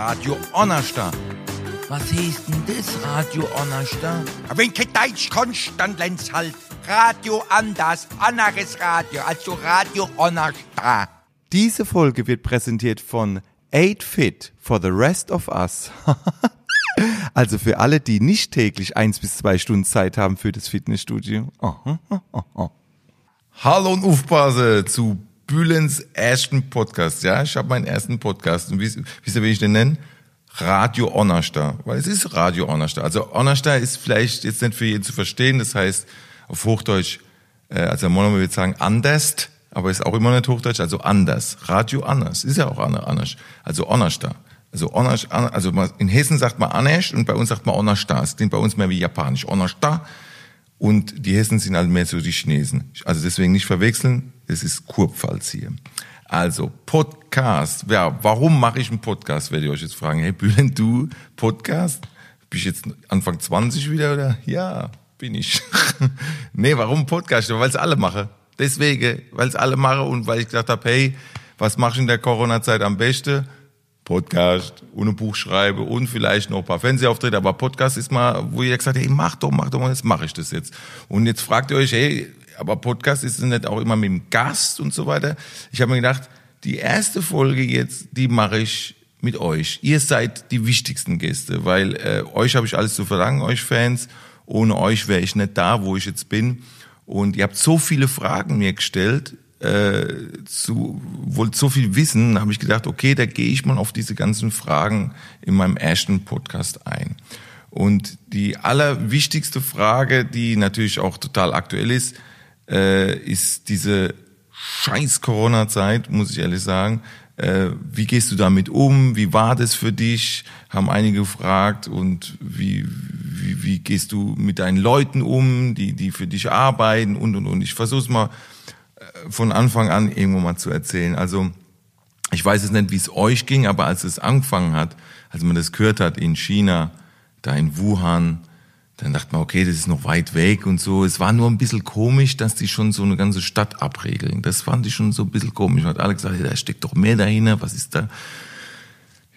Radio Onnersta. Was heißt denn das, Radio Onnersta? Wenn kein Deutsch kannst, dann lern's halt. Radio anders, anderes Radio, also Radio Onnersta. Diese Folge wird präsentiert von 8 Fit for the Rest of Us. also für alle, die nicht täglich eins bis zwei Stunden Zeit haben für das Fitnessstudio. Oh, oh, oh, oh. Hallo und aufpasse zu Bülens ersten Podcast. Ja, ich habe meinen ersten Podcast. Und wisst ihr, wie ich den nenne? Radio Onnerstar. Weil es ist Radio Onnerstar. Also Onnerstar ist vielleicht jetzt nicht für jeden zu verstehen. Das heißt auf Hochdeutsch, äh, also Monomer würde sagen anders, aber ist auch immer nicht Hochdeutsch, also anders. Radio anders. Ist ja auch anders. Also Onnerstar. Also Onnerst, also in Hessen sagt man Anesh und bei uns sagt man Onnerstar. Es klingt bei uns mehr wie Japanisch. Onnerstar. Und die Hessen sind halt mehr so die Chinesen. Also deswegen nicht verwechseln. Es ist Kurpfalz hier. Also, Podcast. Ja, warum mache ich einen Podcast, werde ich euch jetzt fragen. Hey, Bühlen, du Podcast? Ich jetzt Anfang 20 wieder, oder? Ja, bin ich. nee, warum Podcast? Weil es alle mache. Deswegen, weil es alle mache und weil ich gesagt habe, hey, was mache ich in der Corona-Zeit am besten? Podcast und ein Buch schreibe und vielleicht noch ein paar Fernsehauftritte, aber Podcast ist mal, wo ihr gesagt habt, hey, mach doch, mach doch mal, jetzt mache ich das jetzt. Und jetzt fragt ihr euch, hey, aber Podcast ist nicht auch immer mit dem Gast und so weiter. Ich habe mir gedacht, die erste Folge jetzt, die mache ich mit euch. Ihr seid die wichtigsten Gäste, weil äh, euch habe ich alles zu verlangen, euch Fans. Ohne euch wäre ich nicht da, wo ich jetzt bin. Und ihr habt so viele Fragen mir gestellt, äh, zu, wollt so viel wissen, habe ich gedacht, okay, da gehe ich mal auf diese ganzen Fragen in meinem ersten Podcast ein. Und die allerwichtigste Frage, die natürlich auch total aktuell ist, äh, ist diese scheiß Corona-Zeit, muss ich ehrlich sagen. Äh, wie gehst du damit um? Wie war das für dich? Haben einige gefragt. Und wie, wie, wie gehst du mit deinen Leuten um, die, die für dich arbeiten und, und, und. Ich versuche es mal äh, von Anfang an irgendwo mal zu erzählen. Also, ich weiß jetzt nicht, wie es euch ging, aber als es angefangen hat, als man das gehört hat in China, da in Wuhan, dann dachte man, okay, das ist noch weit weg und so. Es war nur ein bisschen komisch, dass die schon so eine ganze Stadt abregeln. Das fand ich schon so ein bisschen komisch. Man hat alle gesagt, da steckt doch mehr dahinter, was ist da?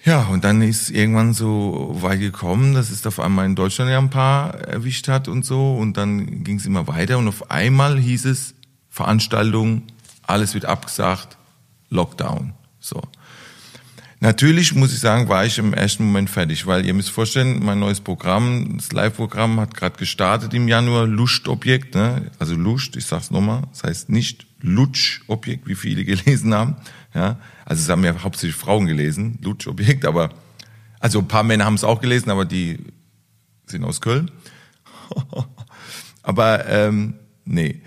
Ja, und dann ist irgendwann so weit gekommen, dass es auf einmal in Deutschland ja ein paar erwischt hat und so. Und dann ging es immer weiter und auf einmal hieß es, Veranstaltung, alles wird abgesagt, Lockdown. So. Natürlich muss ich sagen, war ich im ersten Moment fertig, weil ihr müsst vorstellen, mein neues Programm, das Live-Programm hat gerade gestartet im Januar, Lustobjekt, ne? also Lust, ich sag's nochmal, das heißt nicht Lutschobjekt, wie viele gelesen haben, ja, also es haben ja hauptsächlich Frauen gelesen, Lutschobjekt, aber also ein paar Männer haben es auch gelesen, aber die sind aus Köln. aber ähm, nee,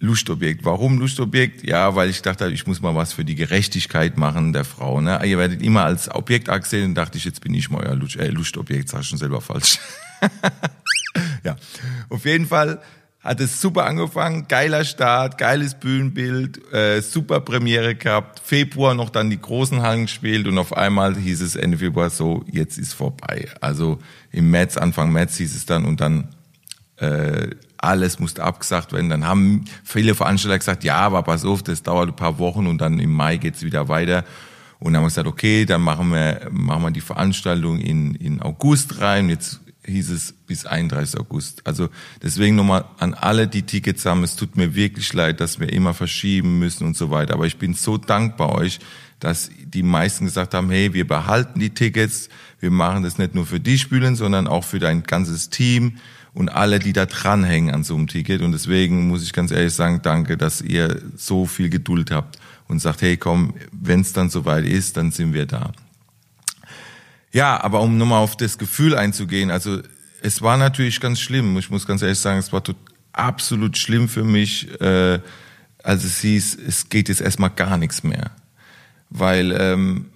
Lustobjekt. Warum Lustobjekt? Ja, weil ich dachte, ich muss mal was für die Gerechtigkeit machen der Frau. Ne? Ihr werdet immer als Objekt angesehen und dachte ich, jetzt bin ich mal euer Lust, äh, Lustobjekt, sag ich schon selber falsch. ja, auf jeden Fall hat es super angefangen, geiler Start, geiles Bühnenbild, äh, super Premiere gehabt, Februar noch dann die großen Hallen gespielt und auf einmal hieß es Ende Februar so, jetzt ist vorbei. Also im März, Anfang März hieß es dann und dann äh, alles musste abgesagt werden. Dann haben viele Veranstalter gesagt, ja, aber pass auf, das dauert ein paar Wochen und dann im Mai geht's wieder weiter. Und dann haben wir gesagt, okay, dann machen wir, machen wir die Veranstaltung in, in August rein. Jetzt hieß es bis 31. August. Also deswegen nochmal an alle, die Tickets haben, es tut mir wirklich leid, dass wir immer verschieben müssen und so weiter. Aber ich bin so dankbar euch, dass die meisten gesagt haben, hey, wir behalten die Tickets, wir machen das nicht nur für die Spülen, sondern auch für dein ganzes Team und alle, die da dranhängen an so einem Ticket. Und deswegen muss ich ganz ehrlich sagen, danke, dass ihr so viel Geduld habt und sagt, hey, komm, wenn es dann soweit ist, dann sind wir da. Ja, aber um nochmal auf das Gefühl einzugehen, also es war natürlich ganz schlimm. Ich muss ganz ehrlich sagen, es war absolut schlimm für mich, äh, als es hieß, es geht jetzt erstmal gar nichts mehr. Weil ähm,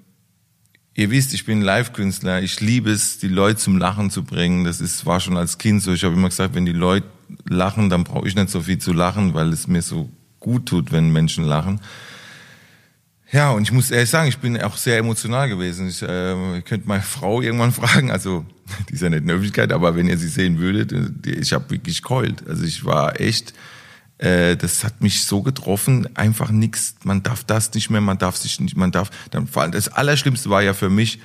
Ihr wisst, ich bin Live-Künstler. Ich liebe es, die Leute zum Lachen zu bringen. Das ist, war schon als Kind so. Ich habe immer gesagt, wenn die Leute lachen, dann brauche ich nicht so viel zu lachen, weil es mir so gut tut, wenn Menschen lachen. Ja, und ich muss ehrlich sagen, ich bin auch sehr emotional gewesen. Ich, äh, ihr könnt meine Frau irgendwann fragen, also die ist ja nicht in der Öffentlichkeit, aber wenn ihr sie sehen würdet, äh, ich habe wirklich keult. Also ich war echt äh, das hat mich so getroffen, einfach nichts, man darf das nicht mehr, man darf sich nicht, man darf, dann vor allem das Allerschlimmste war ja für mich,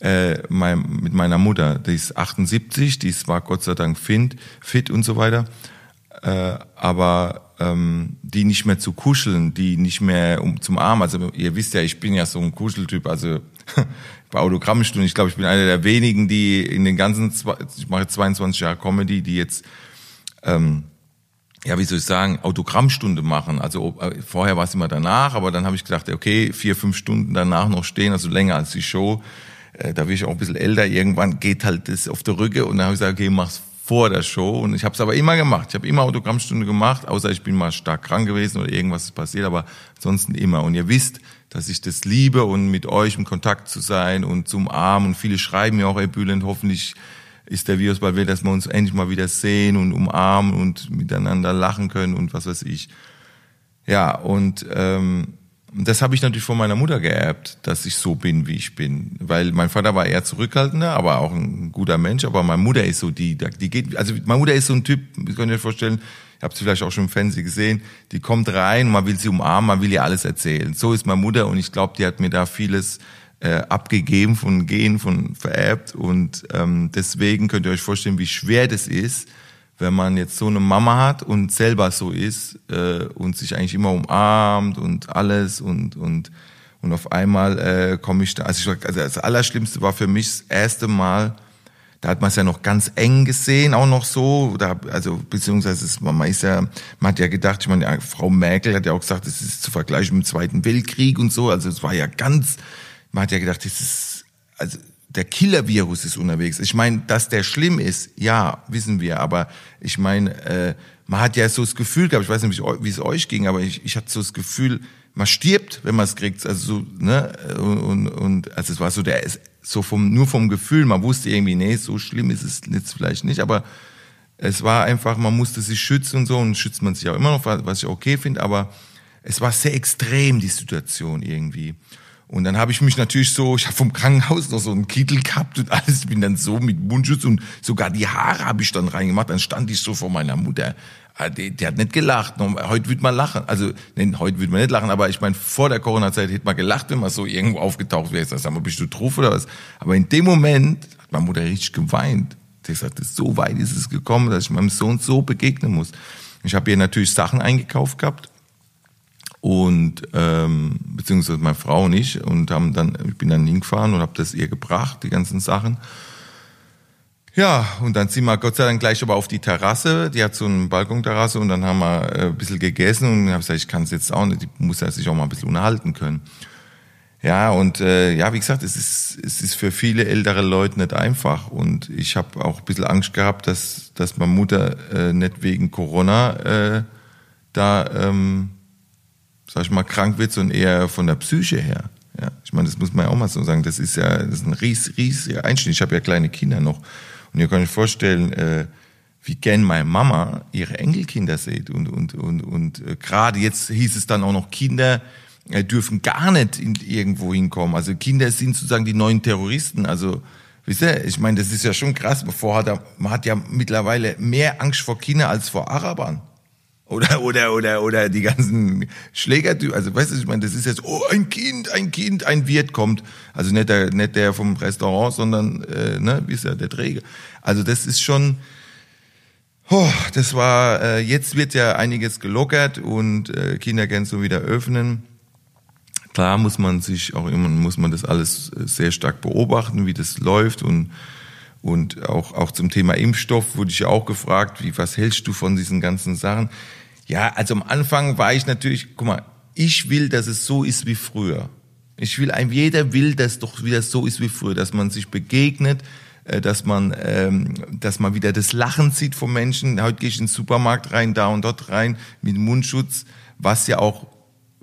äh, mein, mit meiner Mutter. Die ist 78, die war Gott sei Dank fit, fit und so weiter. Äh, aber ähm, die nicht mehr zu kuscheln, die nicht mehr um, zum Arm. Also ihr wisst ja, ich bin ja so ein Kuscheltyp. Also bei Autogrammstunden, ich glaube, ich bin einer der wenigen, die in den ganzen, ich mache 22 Jahre Comedy, die jetzt ähm, ja, wie soll ich sagen, Autogrammstunde machen. Also äh, vorher war es immer danach, aber dann habe ich gedacht, okay, vier, fünf Stunden danach noch stehen, also länger als die Show. Äh, da bin ich auch ein bisschen älter. Irgendwann geht halt das auf der Rücke und dann habe ich gesagt, okay, mach's vor der Show. Und ich habe es aber immer gemacht. Ich habe immer Autogrammstunde gemacht, außer ich bin mal stark krank gewesen oder irgendwas ist passiert, aber ansonsten immer. Und ihr wisst, dass ich das liebe und mit euch im Kontakt zu sein und zum Arm. Und viele schreiben mir auch, ey Bülent, hoffentlich ist der Virus bald weg, dass wir uns endlich mal wieder sehen und umarmen und miteinander lachen können und was weiß ich. Ja, und ähm, das habe ich natürlich von meiner Mutter geerbt, dass ich so bin, wie ich bin. Weil mein Vater war eher zurückhaltender, aber auch ein guter Mensch. Aber meine Mutter ist so die, die geht, also meine Mutter ist so ein Typ, ihr könnt euch vorstellen, ihr habt sie vielleicht auch schon im Fernsehen gesehen, die kommt rein, man will sie umarmen, man will ihr alles erzählen. So ist meine Mutter und ich glaube, die hat mir da vieles äh, abgegeben, von Gehen, von vererbt. Und ähm, deswegen könnt ihr euch vorstellen, wie schwer das ist, wenn man jetzt so eine Mama hat und selber so ist äh, und sich eigentlich immer umarmt und alles und und und auf einmal äh, komme ich da. Also, ich, also das Allerschlimmste war für mich das erste Mal. Da hat man es ja noch ganz eng gesehen, auch noch so. Da, also beziehungsweise ist, man ist ja, man hat ja gedacht, ich meine, Frau Merkel hat ja auch gesagt, es ist zu vergleichen mit dem Zweiten Weltkrieg und so. Also es war ja ganz man hat ja gedacht, das ist, also der Killer-Virus ist unterwegs. Ich meine, dass der schlimm ist, ja, wissen wir, aber ich meine, äh, man hat ja so das Gefühl gehabt, ich weiß nicht, wie es euch ging, aber ich, ich hatte so das Gefühl, man stirbt, wenn man es kriegt. Also so, ne, und, und also es war so der so vom nur vom Gefühl, man wusste irgendwie, nee, so schlimm ist es jetzt vielleicht nicht, aber es war einfach, man musste sich schützen und so und schützt man sich auch immer noch, was ich okay finde, aber es war sehr extrem die Situation irgendwie. Und dann habe ich mich natürlich so, ich habe vom Krankenhaus noch so einen Kittel gehabt und alles, bin dann so mit Mundschutz und sogar die Haare habe ich dann reingemacht. Dann stand ich so vor meiner Mutter. Ah, die, die hat nicht gelacht. Heute wird man lachen. Also, nee, heute wird man nicht lachen, aber ich meine, vor der Corona-Zeit hätte man gelacht, wenn man so irgendwo aufgetaucht wäre. Ich sag mal, bist du drauf oder was? Aber in dem Moment hat meine Mutter richtig geweint. Die gesagt, so weit ist es gekommen, dass ich meinem Sohn so begegnen muss. Ich habe ihr natürlich Sachen eingekauft gehabt und ähm, beziehungsweise meine Frau und ich und haben dann ich bin dann hingefahren und habe das ihr gebracht die ganzen Sachen. Ja und dann sind wir Gott sei Dank gleich aber auf die Terrasse. Die hat so eine Balkonterrasse und dann haben wir äh, ein bisschen gegessen und habe gesagt ich kann es jetzt auch nicht ich muss ja sich auch mal ein bisschen unterhalten können. Ja und äh, ja wie gesagt es ist es ist für viele ältere Leute nicht einfach. Und ich habe auch ein bisschen Angst gehabt dass dass meine Mutter äh, nicht wegen Corona äh, da ähm, sag ich mal, krank wird, sondern eher von der Psyche her. Ja, ich meine, das muss man ja auch mal so sagen. Das ist ja, das ist ein ries, riesiger Einschnitt. Ich habe ja kleine Kinder noch. Und ihr könnt euch vorstellen, äh, wie gern meine Mama ihre Enkelkinder sieht. Und, und, und, und äh, gerade jetzt hieß es dann auch noch, Kinder äh, dürfen gar nicht in, irgendwo hinkommen. Also Kinder sind sozusagen die neuen Terroristen. Also, wisst ihr, ich meine, das ist ja schon krass. Bevor hat er, man hat ja mittlerweile mehr Angst vor Kindern als vor Arabern. Oder, oder, oder, oder die ganzen Schlägertypen. Also, weißt du, ich meine, das ist jetzt, oh, ein Kind, ein Kind, ein Wirt kommt. Also nicht der, nicht der vom Restaurant, sondern, äh, ne, wie ist ja der Träger. Also, das ist schon, oh, das war, äh, jetzt wird ja einiges gelockert und äh, so wieder öffnen. Klar muss man sich auch immer, muss man das alles äh, sehr stark beobachten, wie das läuft und, und auch, auch zum Thema Impfstoff wurde ich ja auch gefragt, wie, was hältst du von diesen ganzen Sachen? Ja, also am Anfang war ich natürlich, guck mal, ich will, dass es so ist wie früher. Ich will, jeder will, dass doch wieder so ist wie früher, dass man sich begegnet, äh, dass man, ähm, dass man wieder das Lachen sieht von Menschen. Heute gehe ich in den Supermarkt rein, da und dort rein mit Mundschutz, was ja auch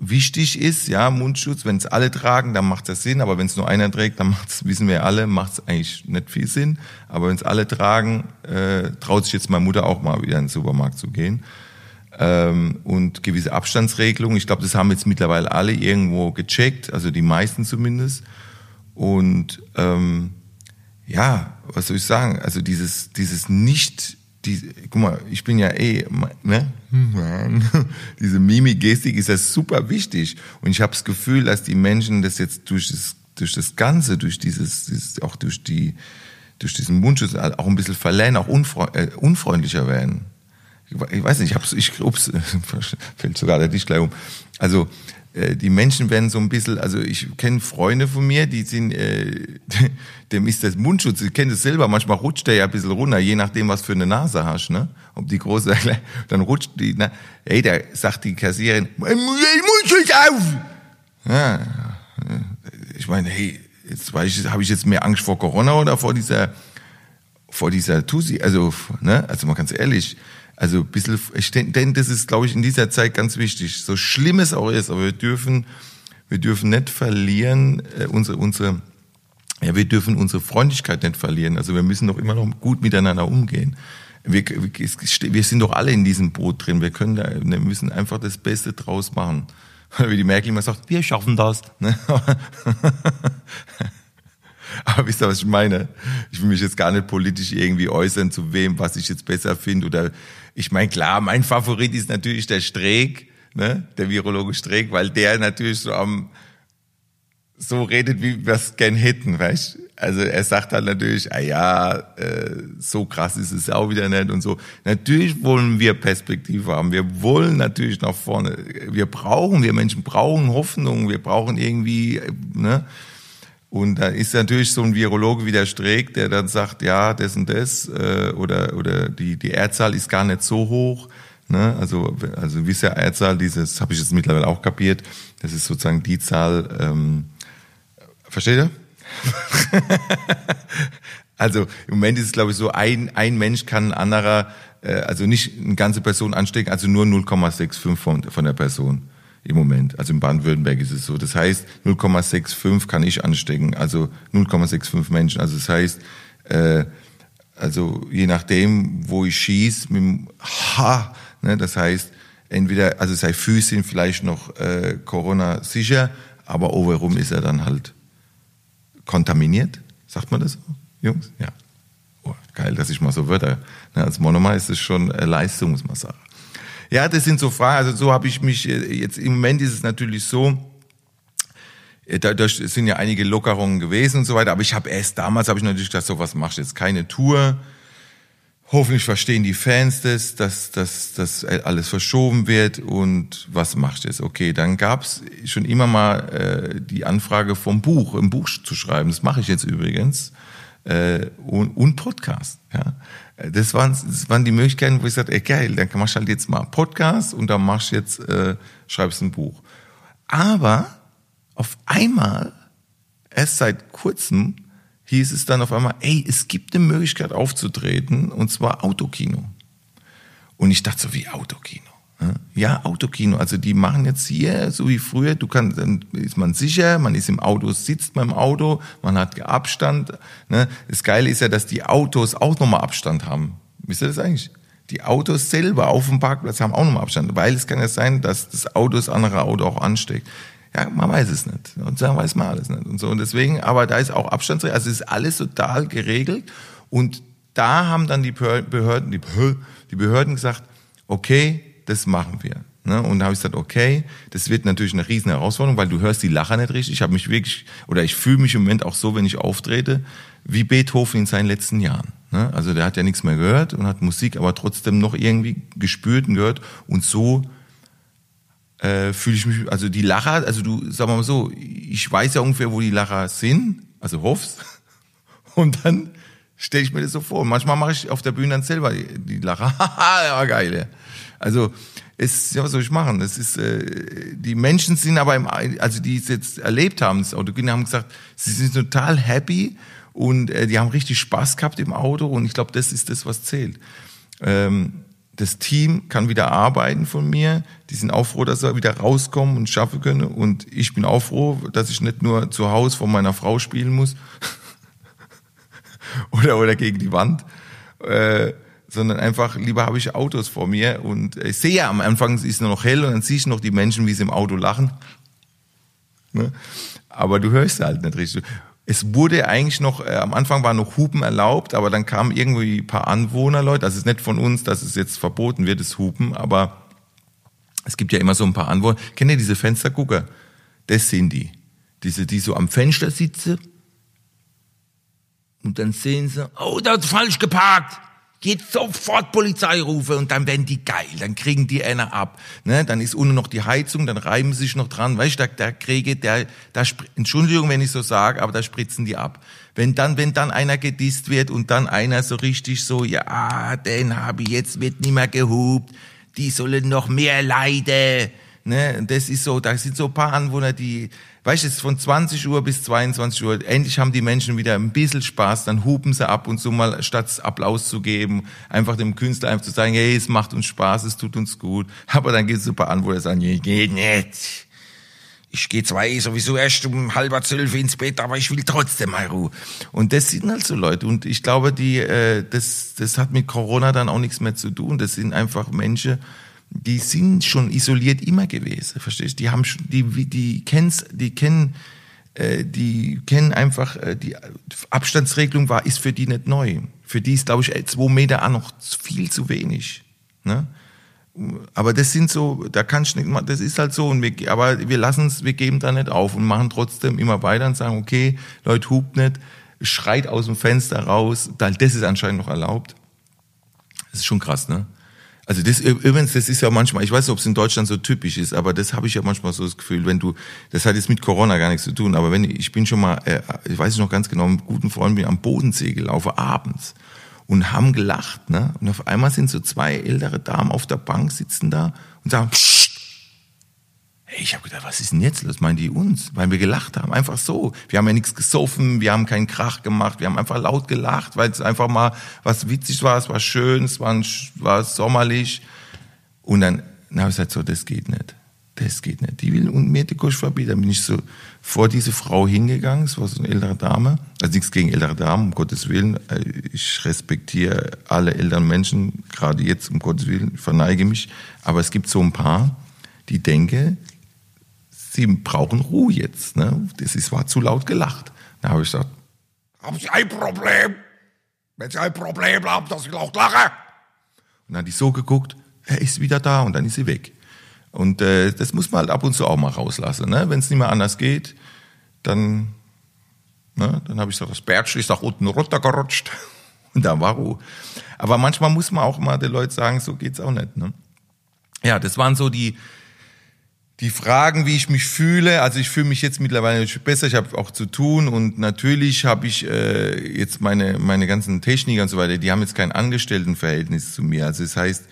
wichtig ist, ja, Mundschutz, wenn es alle tragen, dann macht das Sinn, aber wenn es nur einer trägt, dann macht es, wissen wir alle, macht es eigentlich nicht viel Sinn. Aber wenn es alle tragen, äh, traut sich jetzt meine Mutter auch mal wieder in den Supermarkt zu gehen. Ähm, und gewisse Abstandsregelungen, ich glaube, das haben jetzt mittlerweile alle irgendwo gecheckt, also die meisten zumindest. Und ähm, ja, was soll ich sagen? Also dieses, dieses nicht die, guck mal, ich bin ja eh, ne? Diese Mimik-Gestik ist ja super wichtig. Und ich habe das Gefühl, dass die Menschen das jetzt durch das durch das Ganze, durch dieses, dieses auch durch die, durch diesen Mundschutz auch ein bisschen verlernen, auch äh, unfreundlicher werden. Ich, weiß nicht, ich hab's, ich, fällt sogar der Tisch gleich um. Also, äh, die Menschen werden so ein bisschen, also ich kenne Freunde von mir, die sind, äh, dem ist das Mundschutz, ich kenne das selber, manchmal rutscht der ja ein bisschen runter, je nachdem, was für eine Nase hast, ne? Ob die große, dann rutscht die, na, ey, da sagt die Kassiererin, Mundschutz auf! Ja, ich meine, hey, jetzt ich, habe ich jetzt mehr Angst vor Corona oder vor dieser, vor dieser Tusi, also, ne? Also mal ganz ehrlich, also ein bisschen, ich denke, das ist, glaube ich, in dieser Zeit ganz wichtig. So schlimm es auch ist, aber wir dürfen, wir dürfen nicht verlieren, äh, unsere, unsere, ja, wir dürfen unsere Freundlichkeit nicht verlieren. Also wir müssen doch immer noch gut miteinander umgehen. Wir, wir sind doch alle in diesem Boot drin. Wir können da, wir müssen einfach das Beste draus machen. Wie die Merkel immer sagt, wir schaffen das. Ne? Aber wisst ihr, was ich meine? Ich will mich jetzt gar nicht politisch irgendwie äußern, zu wem, was ich jetzt besser finde. Oder ich meine, klar, mein Favorit ist natürlich der Streeck, ne? der Virologe Streeck, weil der natürlich so am so redet, wie wir es gern hätten, weißt Also er sagt halt natürlich, ah ja, äh, so krass ist es auch wieder nicht und so. Natürlich wollen wir Perspektive haben. Wir wollen natürlich nach vorne. Wir brauchen, wir Menschen brauchen Hoffnung. Wir brauchen irgendwie, ne? Und da ist natürlich so ein Virologe wie der Streeck, der dann sagt, ja, das und das, äh, oder, oder die, die Erdzahl ist gar nicht so hoch. Ne? Also, also wie ist ja Erdzahl, dieses habe ich jetzt mittlerweile auch kapiert, das ist sozusagen die Zahl, ähm, versteht ihr? also im Moment ist es, glaube ich, so, ein, ein Mensch kann ein anderer, äh, also nicht eine ganze Person anstecken, also nur 0,65 von, von der Person im Moment. Also in Baden-Württemberg ist es so. Das heißt, 0,65 kann ich anstecken, also 0,65 Menschen. Also das heißt, äh, also je nachdem, wo ich schieß, mit dem Ha, ne, das heißt, entweder, also sei Füßchen vielleicht noch äh, Corona sicher, aber overrum ist er dann halt kontaminiert. Sagt man das Jungs? Ja. Oh, geil, dass ich mal so Wörter. Ne, als Monomer ist es schon äh, Leistung, muss man sagen. Ja, das sind so Fragen. Also so habe ich mich äh, jetzt im Moment ist es natürlich so. Äh, da, sind ja einige Lockerungen gewesen und so weiter. Aber ich habe erst damals habe ich natürlich gedacht, so was machst du jetzt? Keine Tour. Hoffentlich verstehen die Fans das, dass, dass, dass alles verschoben wird und was machst du jetzt? Okay, dann gab's schon immer mal äh, die Anfrage vom Buch, im Buch zu schreiben. Das mache ich jetzt übrigens äh, und, und Podcast. Ja, das waren, das waren die Möglichkeiten, wo ich sagte, ey geil, dann machst du halt jetzt mal Podcast und dann machst du jetzt, äh, schreibst ein Buch. Aber auf einmal, erst seit kurzem, hieß es dann auf einmal, ey, es gibt eine Möglichkeit aufzutreten, und zwar Autokino. Und ich dachte so, wie Autokino? Ja, Autokino. Also die machen jetzt hier, so wie früher, du kannst, dann ist man sicher, man ist im Auto, sitzt beim Auto, man hat Abstand. Ne? Das Geile ist ja, dass die Autos auch nochmal Abstand haben. Wisst ihr das eigentlich? Die Autos selber auf dem Parkplatz haben auch nochmal Abstand, weil es kann ja sein, dass das Auto das andere Auto auch ansteckt. Ja, man weiß es nicht. Und dann weiß man alles nicht. Und so. Und deswegen, aber da ist auch Abstand, also ist alles total geregelt. Und da haben dann die Behörden, die Behörden gesagt, okay, das machen wir. Ne? Und da habe ich gesagt, okay, das wird natürlich eine riesen Herausforderung, weil du hörst die Lacher nicht richtig. Ich habe mich wirklich, oder ich fühle mich im Moment auch so, wenn ich auftrete, wie Beethoven in seinen letzten Jahren. Ne? Also der hat ja nichts mehr gehört und hat Musik aber trotzdem noch irgendwie gespürt und gehört. Und so äh, fühle ich mich, also die Lacher, also du, sag mal so, ich weiß ja ungefähr, wo die Lacher sind, also hoff's. Und dann stelle ich mir das so vor. Manchmal mache ich auf der Bühne dann selber die, die Lacher. Haha, ja, geil. Ja. Also es, ja, was soll ich machen? Es ist, äh, die Menschen sind aber im, also die es jetzt erlebt haben, das Autokino, haben gesagt, sie sind total happy und äh, die haben richtig Spaß gehabt im Auto und ich glaube, das ist das, was zählt. Ähm, das Team kann wieder arbeiten von mir. Die sind auch froh, dass sie wieder rauskommen und schaffen können. Und ich bin auch froh, dass ich nicht nur zu Hause von meiner Frau spielen muss oder, oder gegen die Wand. Äh, sondern einfach lieber habe ich Autos vor mir und ich sehe ja am Anfang ist es nur noch hell und dann siehst du noch die Menschen, wie sie im Auto lachen. Ne? Aber du hörst halt nicht richtig. Es wurde eigentlich noch, äh, am Anfang war noch Hupen erlaubt, aber dann kamen irgendwie ein paar Anwohnerleute, das ist nicht von uns, dass es jetzt verboten wird, das Hupen, aber es gibt ja immer so ein paar Anwohner. Kennt ihr diese Fenstergucker? Das sind die. diese, die so am Fenster sitzen und dann sehen sie, oh, da hat falsch geparkt. Geht sofort Polizei rufen und dann werden die geil, dann kriegen die einer ab. Ne? Dann ist unten noch die Heizung, dann reiben sie sich noch dran. Weißt du, der kriege, der, da, Entschuldigung, wenn ich so sage, aber da spritzen die ab. Wenn dann, wenn dann einer gedisst wird und dann einer so richtig so, ja, den habe ich jetzt, wird nicht mehr gehupt, die sollen noch mehr leiden. Ne? Das ist so, da sind so ein paar Anwohner, die, weißt du, von 20 Uhr bis 22 Uhr, endlich haben die Menschen wieder ein bisschen Spaß, dann hupen sie ab und zu mal, statt Applaus zu geben, einfach dem Künstler einfach zu sagen, hey, es macht uns Spaß, es tut uns gut. Aber dann gibt es ein paar Anwohner, die sagen, geht nicht. Ich gehe zwar eh sowieso erst um halber zwölf ins Bett, aber ich will trotzdem mal Ruhe. Und das sind halt so Leute. Und ich glaube, die, äh, das, das hat mit Corona dann auch nichts mehr zu tun. Das sind einfach Menschen, die sind schon isoliert immer gewesen, verstehst? Die haben schon, die, die kennen's, die kennen, äh, die kennen einfach, äh, die Abstandsregelung war, ist für die nicht neu. Für die ist, glaube ich, zwei Meter auch noch viel zu wenig. Ne? Aber das sind so, da kannst du nicht, das ist halt so, und wir, aber wir lassen es, wir geben da nicht auf und machen trotzdem immer weiter und sagen, okay, Leute, hupt nicht, schreit aus dem Fenster raus, das ist anscheinend noch erlaubt. Das ist schon krass, ne? Also das übrigens, das ist ja manchmal, ich weiß nicht, ob es in Deutschland so typisch ist, aber das habe ich ja manchmal so das Gefühl, wenn du, das hat jetzt mit Corona gar nichts zu tun, aber wenn ich bin schon mal, äh, ich weiß noch ganz genau, mit guten Freunden bin am Bodensee gelaufen abends und haben gelacht, ne? Und auf einmal sind so zwei ältere Damen auf der Bank sitzen da und sagen, Psst, ich habe gedacht, was ist denn jetzt los? Meinen die uns? Weil wir gelacht haben. Einfach so. Wir haben ja nichts gesoffen, wir haben keinen Krach gemacht, wir haben einfach laut gelacht, weil es einfach mal was witzig war, es war schön, es war, war sommerlich. Und dann, dann habe ich gesagt, so, das geht nicht. Das geht nicht. Die will mir die Kusch verbieten. Dann bin ich so vor diese Frau hingegangen, es war so eine ältere Dame. Also nichts gegen ältere Damen, um Gottes Willen. Ich respektiere alle älteren Menschen, gerade jetzt, um Gottes Willen, verneige mich. Aber es gibt so ein paar, die denken, Sie brauchen Ruhe jetzt. Ne? Das ist, war zu laut gelacht. Da habe ich gesagt, haben Sie ein Problem? Wenn Sie ein Problem haben, dass ich laut lache? Und dann hat die so geguckt, er ist wieder da und dann ist sie weg. Und äh, das muss man halt ab und zu auch mal rauslassen. Ne? Wenn es nicht mehr anders geht, dann, ne? dann habe ich gesagt, das Bärtsch ist nach unten runtergerutscht. Und da war Ruhe. Aber manchmal muss man auch mal den Leuten sagen, so geht's auch nicht. Ne? Ja, das waren so die, die Fragen, wie ich mich fühle, also ich fühle mich jetzt mittlerweile besser, ich habe auch zu tun. Und natürlich habe ich äh, jetzt meine, meine ganzen Techniker und so weiter, die haben jetzt kein Angestelltenverhältnis zu mir. Also das heißt,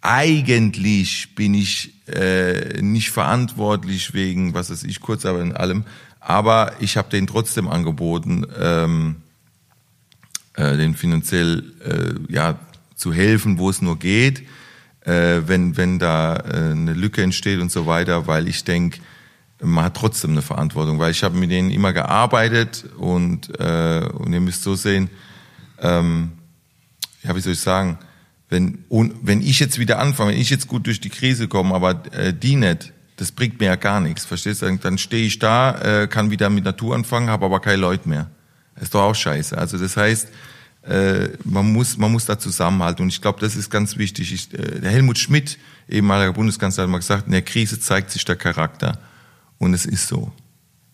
eigentlich bin ich äh, nicht verantwortlich wegen, was weiß ich, Kurzarbeit und allem, aber ich habe denen trotzdem angeboten, ähm, äh, den finanziell äh, ja zu helfen, wo es nur geht äh, wenn, wenn da äh, eine Lücke entsteht und so weiter, weil ich denke, man hat trotzdem eine Verantwortung, weil ich habe mit denen immer gearbeitet und, äh, und ihr müsst so sehen, ähm, ja, wie soll ich sagen, wenn, und, wenn ich jetzt wieder anfange, wenn ich jetzt gut durch die Krise komme, aber äh, die nicht, das bringt mir ja gar nichts, verstehst du? Dann stehe ich da, äh, kann wieder mit Natur anfangen, habe aber keine Leute mehr. Ist doch auch scheiße. Also das heißt, äh, man muss man muss da zusammenhalten und ich glaube, das ist ganz wichtig. Ich, äh, der Helmut Schmidt, ehemaliger Bundeskanzler, hat mal gesagt, in der Krise zeigt sich der Charakter und es ist so.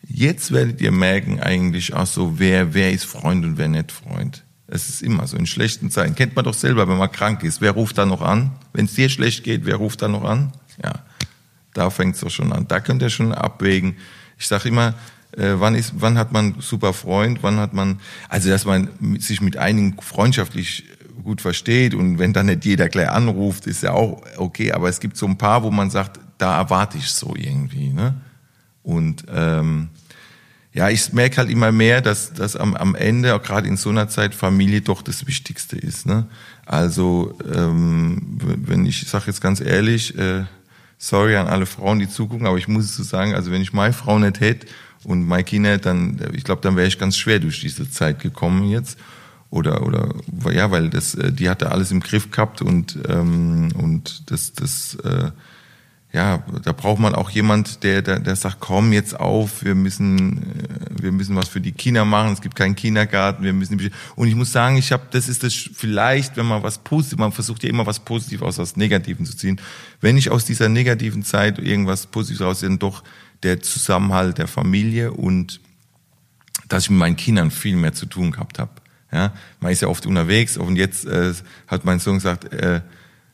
Jetzt werdet ihr merken eigentlich auch so, wer wer ist Freund und wer nicht Freund. Es ist immer so in schlechten Zeiten. Kennt man doch selber, wenn man krank ist. Wer ruft da noch an? Wenn es dir schlecht geht, wer ruft da noch an? Ja, da fängt es doch schon an. Da könnt ihr schon abwägen. Ich sage immer, äh, wann ist, wann hat man super Freund, wann hat man, also dass man sich mit einigen freundschaftlich gut versteht und wenn dann nicht jeder gleich anruft, ist ja auch okay, aber es gibt so ein paar, wo man sagt, da erwarte ich so irgendwie, ne? Und ähm, ja, ich merke halt immer mehr, dass, dass am, am Ende, auch gerade in so einer Zeit, Familie doch das Wichtigste ist. Ne? Also, ähm, wenn ich, ich sage jetzt ganz ehrlich, äh, sorry an alle Frauen, die zugucken, aber ich muss es so sagen, also wenn ich meine Frau nicht hätte und meine Kinder, dann, ich glaube, dann wäre ich ganz schwer durch diese Zeit gekommen jetzt. Oder, oder, ja, weil das, äh, die hatte alles im Griff gehabt und, ähm, und das, das, äh, ja, da braucht man auch jemand, der, der, der sagt, komm jetzt auf, wir müssen, äh, wir müssen was für die Kinder machen, es gibt keinen Kindergarten, wir müssen, und ich muss sagen, ich habe, das ist das vielleicht, wenn man was positiv, man versucht ja immer was Positives aus, aus Negativen zu ziehen. Wenn ich aus dieser negativen Zeit irgendwas Positives raus, dann doch der Zusammenhalt der Familie und dass ich mit meinen Kindern viel mehr zu tun gehabt habe. Ja, man ist ja oft unterwegs und jetzt äh, hat mein Sohn gesagt, äh,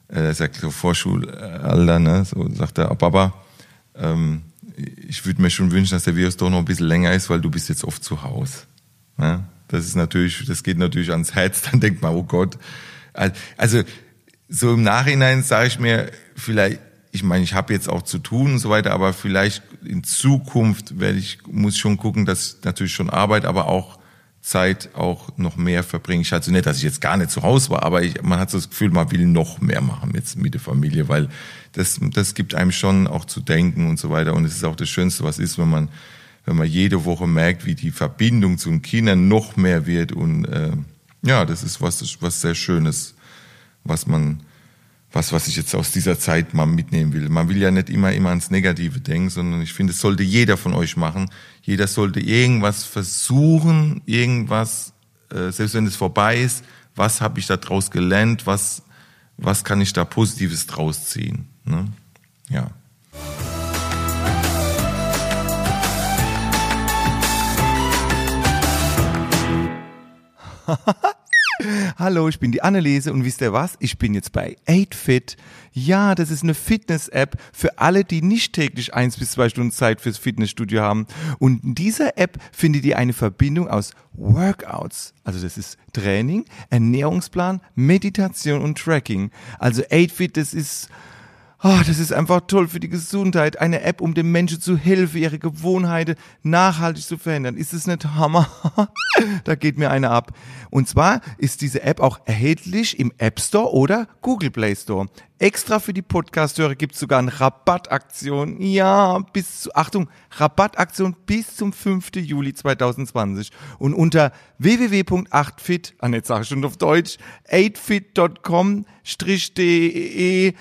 äh, er sagt so Vorschulalter, ne, so sagt er, Papa, ähm, ich würde mir schon wünschen, dass der Virus doch noch ein bisschen länger ist, weil du bist jetzt oft zu Hause. Ja, das ist natürlich, das geht natürlich ans Herz, dann denkt man, oh Gott. Also so im Nachhinein sage ich mir, vielleicht, ich meine, ich habe jetzt auch zu tun und so weiter, aber vielleicht in Zukunft werde ich, muss schon gucken, dass natürlich schon Arbeit, aber auch Zeit auch noch mehr verbringe. Ich hatte nicht, dass ich jetzt gar nicht zu Hause war, aber ich, man hat so das Gefühl, man will noch mehr machen jetzt mit der Familie, weil das, das gibt einem schon auch zu denken und so weiter. Und es ist auch das Schönste, was ist, wenn man, wenn man jede Woche merkt, wie die Verbindung zu den Kindern noch mehr wird. Und äh, ja, das ist was, was sehr Schönes, was man, was, was ich jetzt aus dieser Zeit mal mitnehmen will. Man will ja nicht immer, immer ans Negative denken, sondern ich finde, es sollte jeder von euch machen. Jeder sollte irgendwas versuchen, irgendwas, äh, selbst wenn es vorbei ist, was habe ich da draus gelernt, was, was kann ich da Positives draus ziehen. Ne? Ja. Hallo, ich bin die Anneliese und wisst ihr was? Ich bin jetzt bei 8Fit. Ja, das ist eine Fitness-App für alle, die nicht täglich eins bis zwei Stunden Zeit fürs Fitnessstudio haben. Und in dieser App findet ihr eine Verbindung aus Workouts. Also das ist Training, Ernährungsplan, Meditation und Tracking. Also 8Fit, das ist Oh, das ist einfach toll für die Gesundheit. Eine App, um den Menschen zu helfen, ihre Gewohnheiten nachhaltig zu verändern. Ist es nicht Hammer? da geht mir eine ab. Und zwar ist diese App auch erhältlich im App Store oder Google Play Store. Extra für die Podcast-Hörer gibt es sogar eine Rabattaktion. Ja, bis zu, Achtung, Rabattaktion bis zum 5. Juli 2020. Und unter www.8fit, ah, jetzt sage ich schon auf Deutsch, 8fit.com-de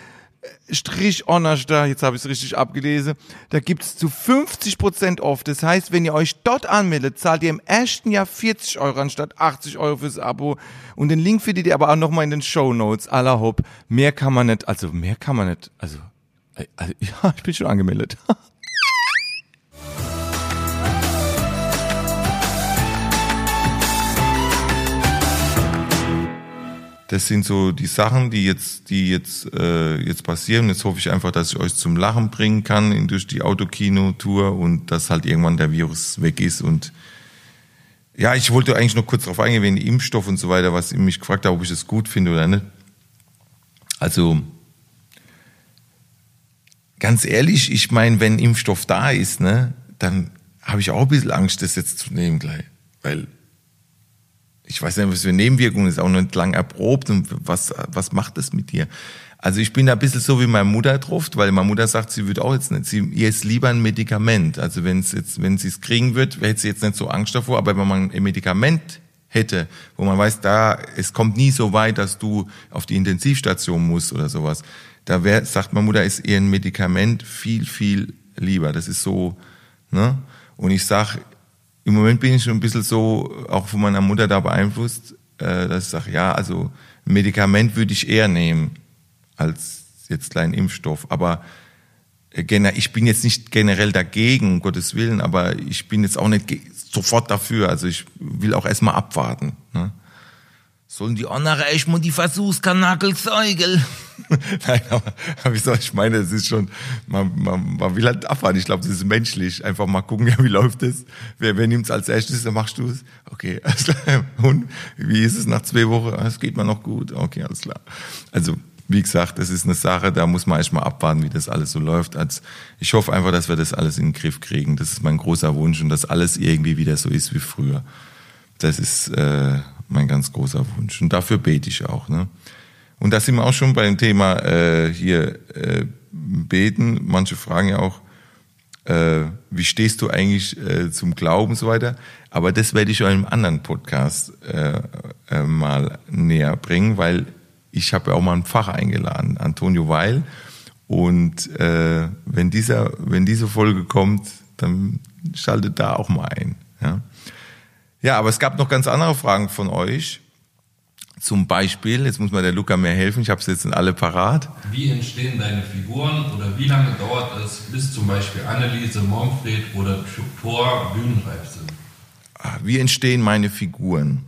Strich da, jetzt habe ich es richtig abgelesen, da gibt es zu 50% off. Das heißt, wenn ihr euch dort anmeldet, zahlt ihr im ersten Jahr 40 Euro anstatt 80 Euro fürs Abo. Und den Link findet ihr aber auch nochmal in den Show Notes. Aller Hopp. Mehr kann man nicht, also mehr kann man nicht, also, also ja, ich bin schon angemeldet. Das sind so die Sachen, die jetzt, die jetzt, äh, jetzt passieren. Jetzt hoffe ich einfach, dass ich euch zum Lachen bringen kann durch die Autokino-Tour und dass halt irgendwann der Virus weg ist. Und ja, ich wollte eigentlich noch kurz darauf eingehen, wegen Impfstoff und so weiter, was ihr mich gefragt habt, ob ich das gut finde oder nicht. Also, ganz ehrlich, ich meine, wenn Impfstoff da ist, ne, dann habe ich auch ein bisschen Angst, das jetzt zu nehmen gleich. Weil ich weiß nicht, was für Nebenwirkungen ist auch noch nicht lang erprobt und was, was macht das mit dir? Also ich bin da ein bisschen so wie meine Mutter drauf, weil meine Mutter sagt, sie würde auch jetzt nicht, sie, ihr ist lieber ein Medikament. Also wenn es jetzt, wenn sie es kriegen wird, hätte sie jetzt nicht so Angst davor, aber wenn man ein Medikament hätte, wo man weiß, da, es kommt nie so weit, dass du auf die Intensivstation musst oder sowas, da wär, sagt meine Mutter, ist ihr ein Medikament viel, viel lieber. Das ist so, ne? Und ich sag, im Moment bin ich schon ein bisschen so, auch von meiner Mutter da beeinflusst, äh, dass ich sage, ja, also Medikament würde ich eher nehmen als jetzt kleinen Impfstoff. Aber äh, ich bin jetzt nicht generell dagegen, um Gottes Willen, aber ich bin jetzt auch nicht sofort dafür. Also ich will auch erstmal abwarten. Ne? Sollen die anderen echt mal die Versuchskanakel zeugeln? Nein, aber, aber wie soll ich meine, es ist schon, man, man, man will halt abwarten. Ich glaube, das ist menschlich. Einfach mal gucken, ja, wie läuft es? Wer, wer nimmt es als erstes, dann machst du es. Okay, alles klar. Und wie ist es nach zwei Wochen? Ah, es geht mir noch gut. Okay, alles klar. Also, wie gesagt, das ist eine Sache, da muss man erst mal abwarten, wie das alles so läuft. Als, ich hoffe einfach, dass wir das alles in den Griff kriegen. Das ist mein großer Wunsch und dass alles irgendwie wieder so ist wie früher. Das ist, äh, mein ganz großer Wunsch. Und dafür bete ich auch. Ne? Und da sind wir auch schon beim Thema äh, hier äh, beten. Manche fragen ja auch, äh, wie stehst du eigentlich äh, zum Glauben und so weiter. Aber das werde ich in einem anderen Podcast äh, äh, mal näher bringen, weil ich habe ja auch mal einen Pfarrer eingeladen, Antonio Weil. Und äh, wenn, dieser, wenn diese Folge kommt, dann schaltet da auch mal ein. Ja? Ja, aber es gab noch ganz andere Fragen von euch. Zum Beispiel, jetzt muss mal der Luca mir helfen, ich habe es jetzt in alle parat. Wie entstehen deine Figuren oder wie lange dauert es, bis zum Beispiel Anneliese, Momfred oder Thor bühnenreif sind? Ah, Wie entstehen meine Figuren?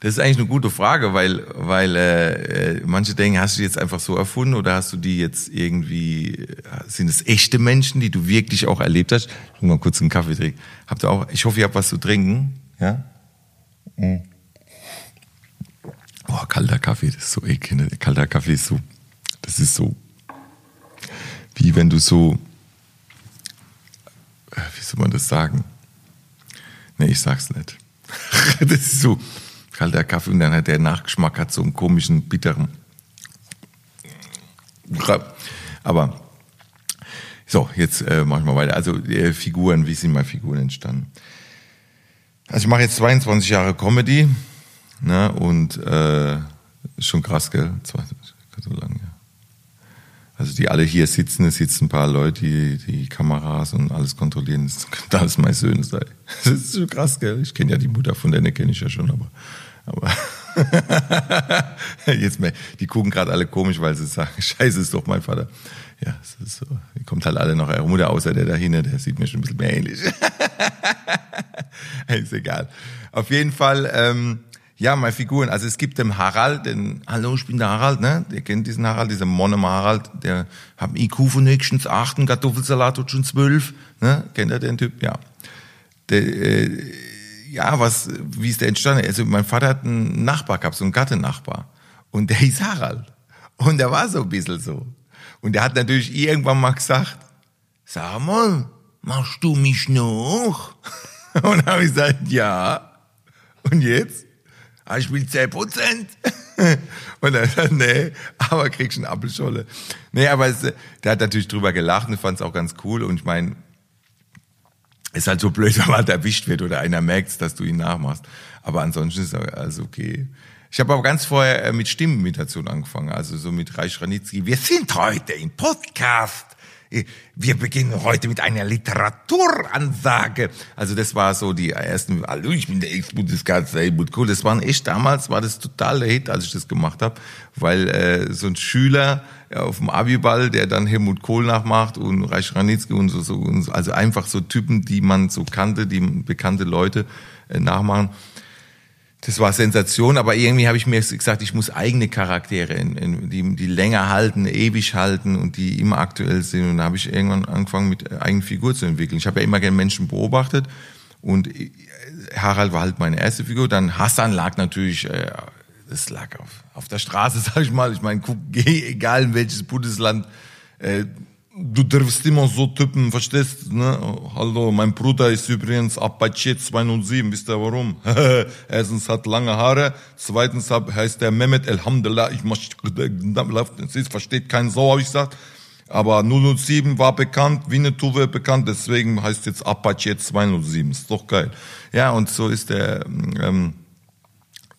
Das ist eigentlich eine gute Frage, weil, weil äh, äh, manche denken, hast du die jetzt einfach so erfunden oder hast du die jetzt irgendwie, äh, sind es echte Menschen, die du wirklich auch erlebt hast? Ich muss mal kurz einen Kaffee trinken. Habt ihr auch, ich hoffe, ihr habt was zu trinken. Ja? Mm. Boah, kalter Kaffee, das ist so ekel. Ne? Kalter Kaffee ist so, das ist so, wie wenn du so, äh, wie soll man das sagen? Nee, ich sag's nicht. das ist so kalter Kaffee und dann hat der Nachgeschmack hat so einen komischen, bitteren. Aber so, jetzt äh, machen wir weiter. Also äh, Figuren, wie sind meine Figuren entstanden? Also ich mache jetzt 22 Jahre Comedy ne, und äh, schon krass, gell? 22, so lange, ja. Also die alle hier sitzen, es sitzen ein paar Leute, die die Kameras und alles kontrollieren. Das könnte alles meine Söhne sein. Das ist schon krass, gell? Ich kenne ja die Mutter von der, kenne ich ja schon, aber, aber jetzt mehr, die gucken gerade alle komisch, weil sie sagen, Scheiße, ist doch mein Vater. Ja, es ist so. Die kommt halt alle noch ihre Mutter, außer der da hinten, der sieht mir schon ein bisschen mehr ähnlich. ist egal. Auf jeden Fall, ähm, ja, meine Figuren. Also es gibt den Harald, den, hallo, ich bin der Harald, ne? Der kennt diesen Harald, dieser Monem Harald, der hat IQ von höchstens acht, einen Kartoffelsalat hat schon zwölf, ne? Kennt ihr den Typ? Ja. Der, äh, ja, was, wie ist der entstanden? Also mein Vater hat einen Nachbar gehabt, so einen Gattennachbar. Und der hieß Harald. Und der war so ein bisschen so. Und der hat natürlich irgendwann mal gesagt, sag mal, machst du mich noch? Und habe ich gesagt, ja. Und jetzt? Ah, ich will 10 Prozent. Und er sagt, nee, aber kriegst eine Appelscholle. Nee, aber es, der hat natürlich drüber gelacht und fand es auch ganz cool. Und ich meine, ist halt so blöd, wenn man erwischt wird oder einer merkt, dass du ihn nachmachst. Aber ansonsten ist alles okay. Ich habe aber ganz vorher äh, mit Stimmenimitation angefangen, also so mit Reich Ranitzky. Wir sind heute im Podcast. Wir beginnen heute mit einer Literaturansage. Also das war so die ersten, hallo, ich bin der Ex-Bundeskanzler Helmut Kohl. Das waren echt, damals war das total der Hit, als ich das gemacht habe, weil äh, so ein Schüler ja, auf dem Abiball, der dann Helmut Kohl nachmacht und Reich Ranitzky und so, so, also einfach so Typen, die man so kannte, die bekannte Leute äh, nachmachen. Das war Sensation, aber irgendwie habe ich mir gesagt, ich muss eigene Charaktere, in, in, die, die länger halten, ewig halten und die immer aktuell sind. Und da habe ich irgendwann angefangen, mit eigenen Figur zu entwickeln. Ich habe ja immer gerne Menschen beobachtet und Harald war halt meine erste Figur. Dann Hassan lag natürlich, äh, das lag auf, auf der Straße, sag ich mal. Ich meine, guck, geh, egal in welches Bundesland, äh, du darfst immer so Typen, verstehst ne? Hallo, mein Bruder ist übrigens Apache 207, wisst ihr warum? Erstens hat lange Haare, zweitens heißt der Mehmet Elhamdullah, ich mach, das versteht kein Sau, habe ich gesagt. Aber 007 war bekannt, Winnetou war bekannt, deswegen heißt jetzt Apache 207, ist doch geil. Ja, und so ist der... Ähm,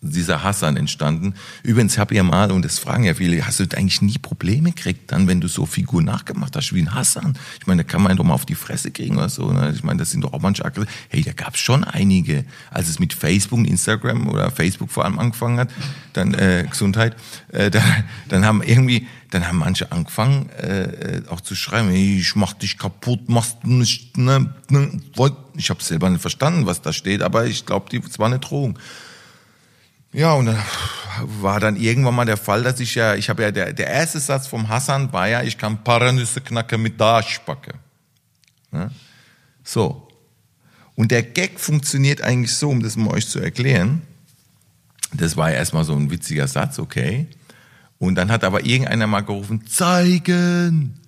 dieser Hassan entstanden. Übrigens habe ich ja mal, und das fragen ja viele, hast du eigentlich nie Probleme gekriegt, dann, wenn du so Figuren nachgemacht hast wie ein Hassan? Ich meine, da kann man doch mal auf die Fresse kriegen oder so. Ne? Ich meine, das sind doch auch manche Aggressiv. Hey, da gab es schon einige. Als es mit Facebook, Instagram oder Facebook vor allem angefangen hat, dann äh, Gesundheit, äh, dann, dann haben irgendwie, dann haben manche angefangen äh, auch zu schreiben, hey, ich mach dich kaputt, machst du nicht, ne, ne. Ich habe selber nicht verstanden, was da steht, aber ich glaube, es war eine Drohung. Ja, und dann war dann irgendwann mal der Fall, dass ich ja, ich habe ja, der, der erste Satz vom Hassan war ja, ich kann Paranüsse knacken mit Darschbacke. Ne? So. Und der Gag funktioniert eigentlich so, um das mal euch zu erklären. Das war ja erstmal so ein witziger Satz, okay. Und dann hat aber irgendeiner mal gerufen, zeigen.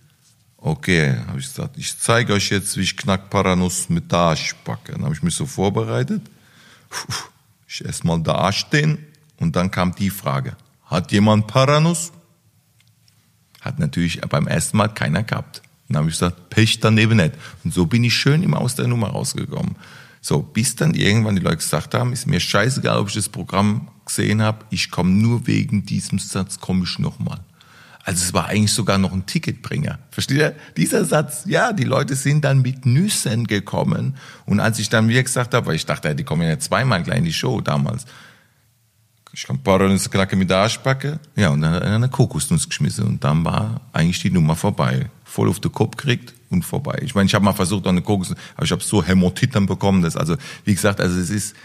Okay, habe ich gesagt, ich zeige euch jetzt, wie ich knack Paranuss mit Darschbacke. Dann habe ich mich so vorbereitet. Puh erstmal da stehen und dann kam die Frage, hat jemand Paranuss? Hat natürlich beim ersten Mal keiner gehabt. Dann habe ich gesagt, Pech daneben nicht. Und so bin ich schön immer aus der Nummer rausgekommen. So, bis dann irgendwann die Leute gesagt haben, ist mir scheißegal, ob ich das Programm gesehen habe, ich komme nur wegen diesem Satz, komme ich nochmal. Also es war eigentlich sogar noch ein Ticketbringer. Versteht ihr? Dieser Satz, ja, die Leute sind dann mit Nüssen gekommen. Und als ich dann mir gesagt habe, weil ich dachte, die kommen ja zweimal gleich in die Show damals, ich ein paar Knacke mit der Arschbacke. Ja, und dann hat er eine Kokosnuss geschmissen und dann war eigentlich die Nummer vorbei. Voll auf den Kopf gekriegt und vorbei. Ich meine, ich habe mal versucht, eine Kokosnuss, aber ich habe so Hämotitern bekommen. Das, also, wie gesagt, also es ist,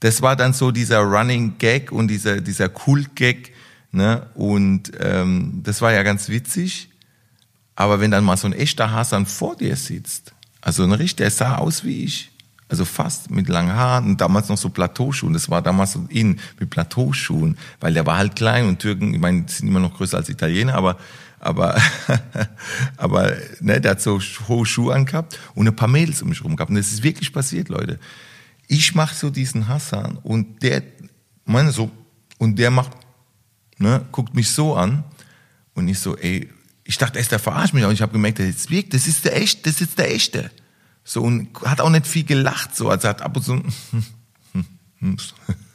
das war dann so dieser Running Gag und dieser, dieser Kult-Gag, ne, und ähm, das war ja ganz witzig. Aber wenn dann mal so ein echter Hasan vor dir sitzt, also ein richtig, der sah aus wie ich, also fast mit langen Haaren und damals noch so Plateauschuhen. Das war damals so in mit Plateauschuhen, weil der war halt klein und Türken, ich meine, sind immer noch größer als Italiener, aber aber aber ne, der hat so hohe Schuhe angehabt und ein paar Mädels um mich rum gehabt. Und das ist wirklich passiert, Leute. Ich mache so diesen Hassan und der, meine so, und der macht, ne, guckt mich so an und ich so, ey, ich dachte erst, der verarscht mich, aber ich habe gemerkt, das wirkt, das ist der echt, das ist der echte. So und hat auch nicht viel gelacht, so als er hat ab und zu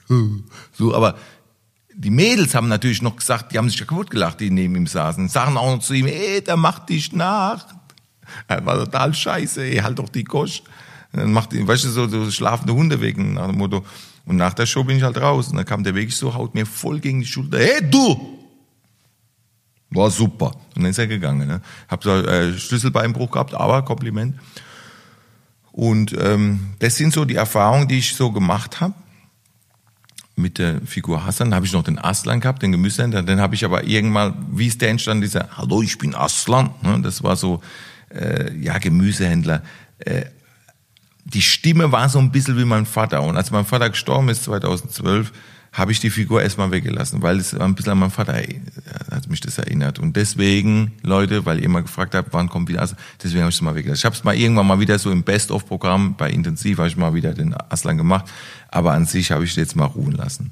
so, aber die Mädels haben natürlich noch gesagt, die haben sich ja kaputt gelacht, die neben ihm saßen, sagen auch noch zu ihm, ey, der macht dich nach. Er war total scheiße, ey, halt doch die Kosch. Dann macht ihn, weißt du, so, so schlafende Hunde wegen nach dem Motto. Und nach der Show bin ich halt raus. Und dann kam der wirklich so, haut mir voll gegen die Schulter. Hey, du! War super. Und dann ist er gegangen. Ne? Hab so äh, Schlüsselbeinbruch gehabt, aber Kompliment. Und ähm, das sind so die Erfahrungen, die ich so gemacht habe mit der Figur Hassan. Habe ich noch den Aslan gehabt, den Gemüsehändler. Dann habe ich aber irgendwann, wie ist der entstanden, dieser Hallo, ich bin Aslan. Ne? Das war so, äh, ja, Gemüsehändler. Äh, die Stimme war so ein bisschen wie mein Vater. Und als mein Vater gestorben ist, 2012, habe ich die Figur erstmal weggelassen, weil es ein bisschen an meinen Vater hat mich das erinnert. Und deswegen, Leute, weil ihr immer gefragt habt, wann kommt wieder Aslan, deswegen habe ich es mal weggelassen. Ich habe es mal irgendwann mal wieder so im Best-of-Programm bei Intensiv, habe ich mal wieder den Aslan gemacht. Aber an sich habe ich jetzt mal ruhen lassen.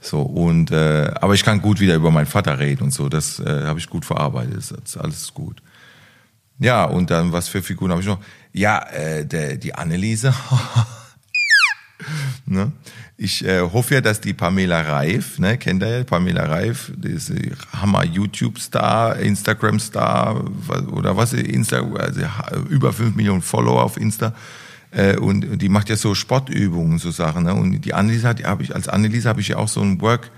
So und äh, aber ich kann gut wieder über meinen Vater reden und so. Das äh, habe ich gut verarbeitet. Das ist alles gut. Ja und dann was für Figuren habe ich noch? Ja, äh, der, die Anneliese. ne? Ich äh, hoffe ja, dass die Pamela Reif, ne, kennt ihr ja, Pamela Reif, diese Hammer YouTube-Star, Instagram-Star oder was, Insta, also über fünf Millionen Follower auf Insta. Äh, und, die macht ja so Sportübungen, so Sachen. Ne? Und die Anneliese hat, hab ich, als Anneliese habe ich ja auch so ein Work,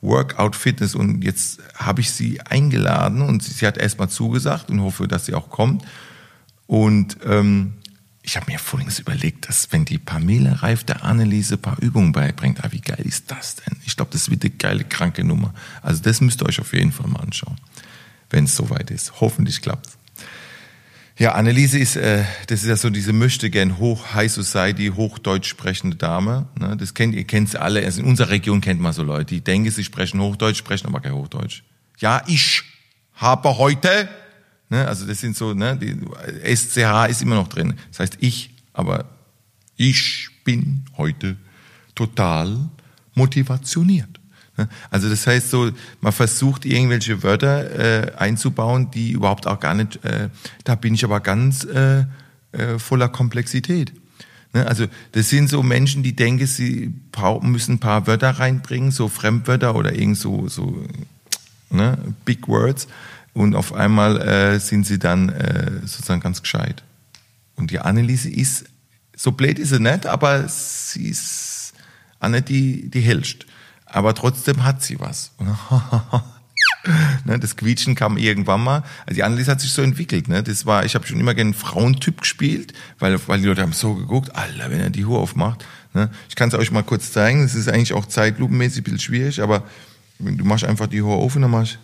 Workout Fitness und jetzt habe ich sie eingeladen und sie, sie hat erstmal zugesagt und hoffe, dass sie auch kommt. Und ähm, ich habe mir folgendes überlegt, dass wenn die Pamela Reif der Anneliese ein paar Übungen beibringt, ah, wie geil ist das denn? Ich glaube, das wird eine geile, kranke Nummer. Also das müsst ihr euch auf jeden Fall mal anschauen, wenn es soweit ist. Hoffentlich klappt's. Ja, Anneliese ist, äh, das ist ja so diese möchte gern hoch High Society, hochdeutsch sprechende Dame. Ne? Das kennt ihr kennt sie alle. Also in unserer Region kennt man so Leute, die denken, sie sprechen Hochdeutsch, sprechen aber kein Hochdeutsch. Ja, ich habe heute Ne? Also das sind so, ne, die SCH ist immer noch drin. Das heißt ich, aber ich bin heute total motivationiert. Ne? Also das heißt so, man versucht irgendwelche Wörter äh, einzubauen, die überhaupt auch gar nicht, äh, da bin ich aber ganz äh, äh, voller Komplexität. Ne? Also das sind so Menschen, die denken, sie müssen ein paar Wörter reinbringen, so Fremdwörter oder irgend so, so ne, Big Words und auf einmal äh, sind sie dann äh, sozusagen ganz gescheit. Und die Anneliese ist, so blöd ist sie nicht, aber sie ist nicht die, die hellst. Aber trotzdem hat sie was. ne, das Quietschen kam irgendwann mal. Also die Anneliese hat sich so entwickelt. Ne? Das war, ich habe schon immer gerne Frauentyp gespielt, weil, weil die Leute haben so geguckt, Alter, wenn er die Hure aufmacht. Ne? Ich kann es euch mal kurz zeigen. Das ist eigentlich auch zeitlupenmäßig ein bisschen schwierig, aber du machst einfach die Hure auf und dann machst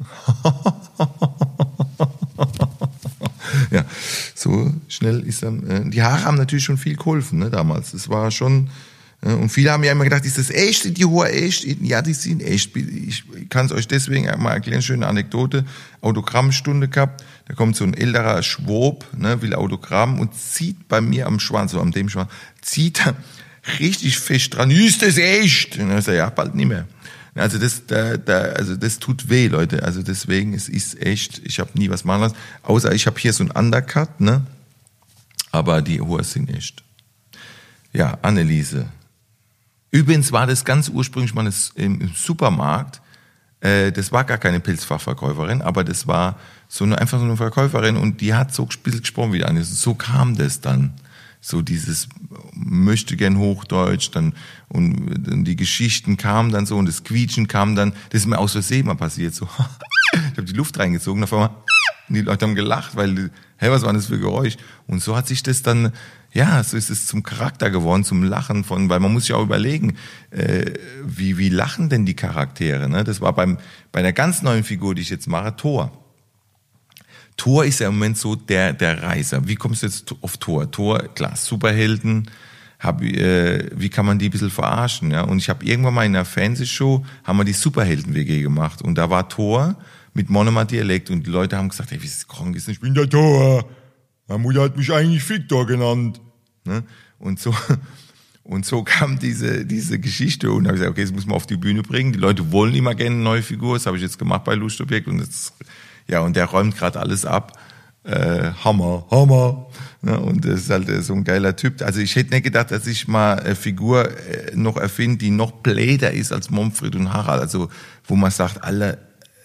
ja, so schnell ist dann. Äh, die Haare haben natürlich schon viel geholfen, ne, damals. Es war schon. Äh, und viele haben ja immer gedacht, ist das echt? Die Hohe echt? Ja, die sind echt. Ich kann es euch deswegen mal erklären, schöne Anekdote. Autogrammstunde gehabt. Da kommt so ein älterer Schwob, ne, will Autogramm und zieht bei mir am Schwanz, so am dem Schwanz, zieht richtig fest dran. Ist das echt? Und dann sagt er, ja, bald nicht mehr. Also das, da, da, also das tut weh, Leute. Also deswegen, es ist echt, ich habe nie was machen lassen. Außer ich habe hier so ein Undercut, ne? Aber die Hoher sind echt. Ja, Anneliese. Übrigens war das ganz ursprünglich mal im Supermarkt. Äh, das war gar keine Pilzfachverkäuferin, aber das war so eine, einfach so eine Verkäuferin und die hat so ein bisschen gesprochen wie Anneliese. So kam das dann. So dieses möchte gern Hochdeutsch, dann und dann die Geschichten kamen dann so und das Quietschen kam dann, das ist mir aus Versehen mal passiert, so. ich habe die Luft reingezogen, auf einmal, und die Leute haben gelacht, weil, hey, was war das für Geräusch? Und so hat sich das dann, ja, so ist es zum Charakter geworden, zum Lachen von, weil man muss sich auch überlegen, äh, wie, wie lachen denn die Charaktere, ne? Das war beim, bei einer ganz neuen Figur, die ich jetzt mache, Thor. Thor ist ja im Moment so der, der Reiser. Wie kommst du jetzt auf Thor? Thor, klar, Superhelden, hab, äh, wie kann man die ein bisschen verarschen? Ja? Und ich habe irgendwann mal in einer Fernsehshow, haben wir die Superhelden-WG gemacht. Und da war Thor mit Monomer Dialekt und die Leute haben gesagt, hey, wie ist krank ist, ich bin der Thor. Meine Mutter hat mich eigentlich Victor genannt. Ne? Und so, und so kam diese, diese Geschichte und habe ich gesagt, okay, das muss man auf die Bühne bringen. Die Leute wollen immer gerne eine neue Figur, das habe ich jetzt gemacht bei Lustobjekt und das ja, und der räumt gerade alles ab. Äh, Hammer, Hammer. Ja, und das ist halt äh, so ein geiler Typ. Also ich hätte nicht gedacht, dass ich mal eine Figur äh, noch erfinde, die noch bläder ist als Momfried und Harald. Also wo man sagt, Alter,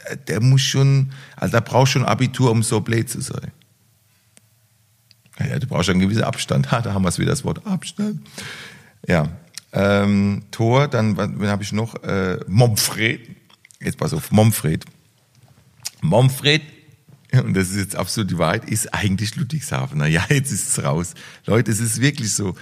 äh, der muss schon, also der braucht schon Abitur, um so blöd zu sein. Ja, du brauchst einen gewissen Abstand. Ha, da haben wir es wieder, das Wort Abstand. Ja, ähm, Tor, dann, wen habe ich noch? Äh, Momfred. Jetzt pass auf, Momfred. Momfred, und das ist jetzt absolut die Wahrheit, ist eigentlich Ludwigshafener. Ja, jetzt ist es raus. Leute, es ist wirklich so.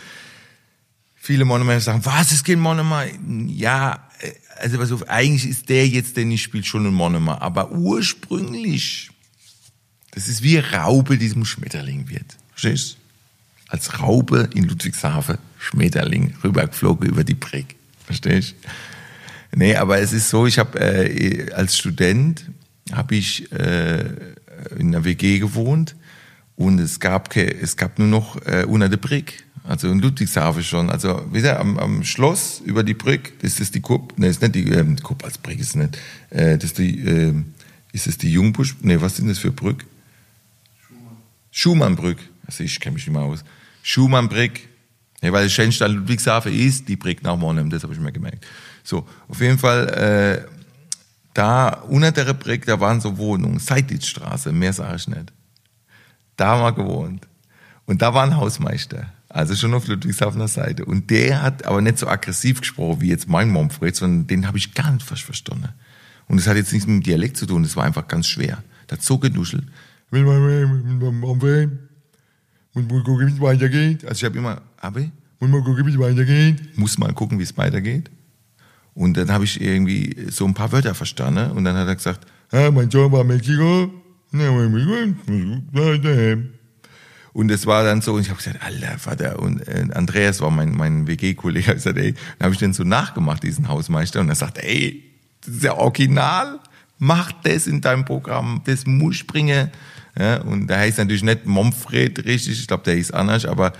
Viele Monomer sagen, was, ist kein Monomer? Ja, also pass auf, eigentlich ist der jetzt, der nicht spielt, schon ein Monomer. Aber ursprünglich, das ist wie Raube, die zum Schmetterling wird. Verstehst du? Als Raube in Ludwigshafen, Schmetterling, rübergeflogen über die Breg. Verstehst du? Nee, aber es ist so, ich habe äh, als Student habe ich äh, in einer WG gewohnt und es gab, es gab nur noch äh, unter der Brick, also in Ludwigshafen schon. Also wieder am, am Schloss über die Brick, das ist die Kupp, ne, ist nicht die ähm, Kupp als Brick, ist nicht. Äh, das ist die, äh, ist es die Jungbusch, ne, was sind das für Brück? Schumann. Schumannbrück, also ich kenne mich nicht mehr aus. Schumannbrück, ja, weil das schönste Ludwigshafen ist die Brick nach Monnem, das habe ich mir gemerkt. So, auf jeden Fall, äh, da unter der Rubrik, da waren so Wohnungen, Seidlitzstraße, mehr sage ich nicht. Da haben wir gewohnt. Und da war ein Hausmeister, also schon auf Ludwigshafener Seite. Und der hat aber nicht so aggressiv gesprochen wie jetzt mein Momfred, sondern den habe ich gar nicht fast verstanden. Und das hat jetzt nichts mit dem Dialekt zu tun, das war einfach ganz schwer. Da hat so genuschelt. Und mal gucken, wie es weitergeht. Also ich habe immer, Abi, muss mal gucken, wie es weitergeht. Muss mal gucken, wie es weitergeht. Und dann habe ich irgendwie so ein paar Wörter verstanden. Und dann hat er gesagt, ah, mein Sohn war Mexiko. Und es war dann so, und ich habe gesagt, Alter, Vater, und äh, Andreas war mein, mein WG-Kollege, ich gesagt, ey, dann habe ich den so nachgemacht, diesen Hausmeister, und er sagt, ey, das ist ja original, mach das in deinem Programm, das muss bringen. Ja, und der heißt natürlich nicht Momfred richtig, ich glaube, der hieß anders, aber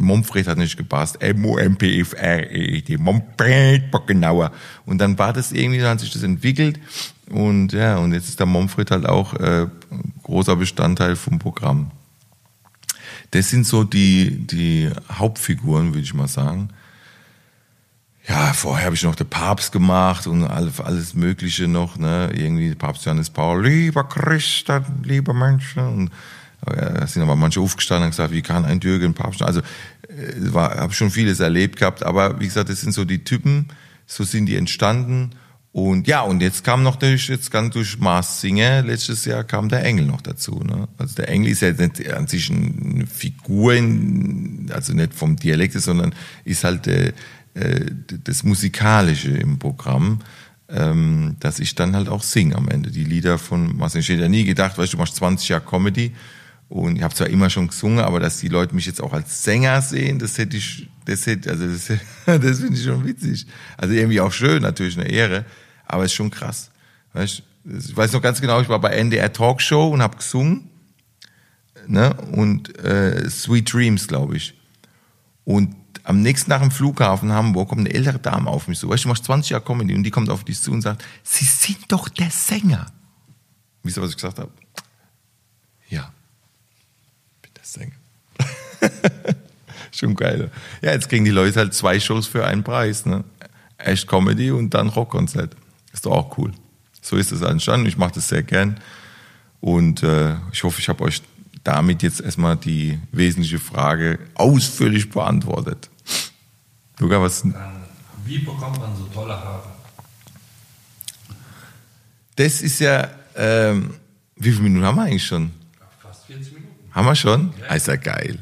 Momfred hat nicht gepasst. M-O-M-P-F-R-E-D, Momfred, genauer. Und dann war das irgendwie, dann hat sich das entwickelt und ja, und jetzt ist der Momfred halt auch äh, großer Bestandteil vom Programm. Das sind so die, die Hauptfiguren, würde ich mal sagen ja, vorher habe ich noch den Papst gemacht und alles Mögliche noch, ne? Irgendwie Papst Johannes Paul, lieber Christen, liebe Menschen. Und da sind aber manche aufgestanden und gesagt, wie kann ein Jürgen Papst? Also äh, habe schon vieles erlebt gehabt, aber wie gesagt, das sind so die Typen, so sind die entstanden. Und ja, und jetzt kam noch durch, jetzt ganz durch Mars Singer, letztes Jahr kam der Engel noch dazu. Ne? Also der Engel ist ja nicht an sich eine Figur, also nicht vom Dialekt, sondern ist halt äh, äh, das Musikalische im Programm, ähm, dass ich dann halt auch singe am Ende. Die Lieder von Marcel, ich hätte ja nie gedacht, weißt du, machst 20 Jahre Comedy und ich habe zwar immer schon gesungen, aber dass die Leute mich jetzt auch als Sänger sehen, das hätte ich, das hätte, also das, das finde ich schon witzig. Also irgendwie auch schön, natürlich eine Ehre, aber ist schon krass. Weißt, ich weiß noch ganz genau, ich war bei NDR Talkshow und habe gesungen, ne, und äh, Sweet Dreams, glaube ich. Und am nächsten Tag im Flughafen Hamburg kommt eine ältere Dame auf mich zu. Weißt du, machst 20 Jahre Comedy und die kommt auf dich zu und sagt, Sie sind doch der Sänger. Wisst ihr, was ich gesagt habe? Ja, ich bin der Sänger. Schon geil. Ja, jetzt kriegen die Leute halt zwei Shows für einen Preis. Ne? Echt Comedy und dann Rockkonzert. Ist doch auch cool. So ist es entstanden. Ich mache das sehr gern. Und äh, ich hoffe, ich habe euch damit jetzt erstmal die wesentliche Frage ausführlich beantwortet. Luca, was? Dann, wie bekommt man so tolle Haare? Das ist ja, ähm, wie viele Minuten haben wir eigentlich schon? Fast 40 Minuten. Haben wir schon? Ja. Ist ja geil.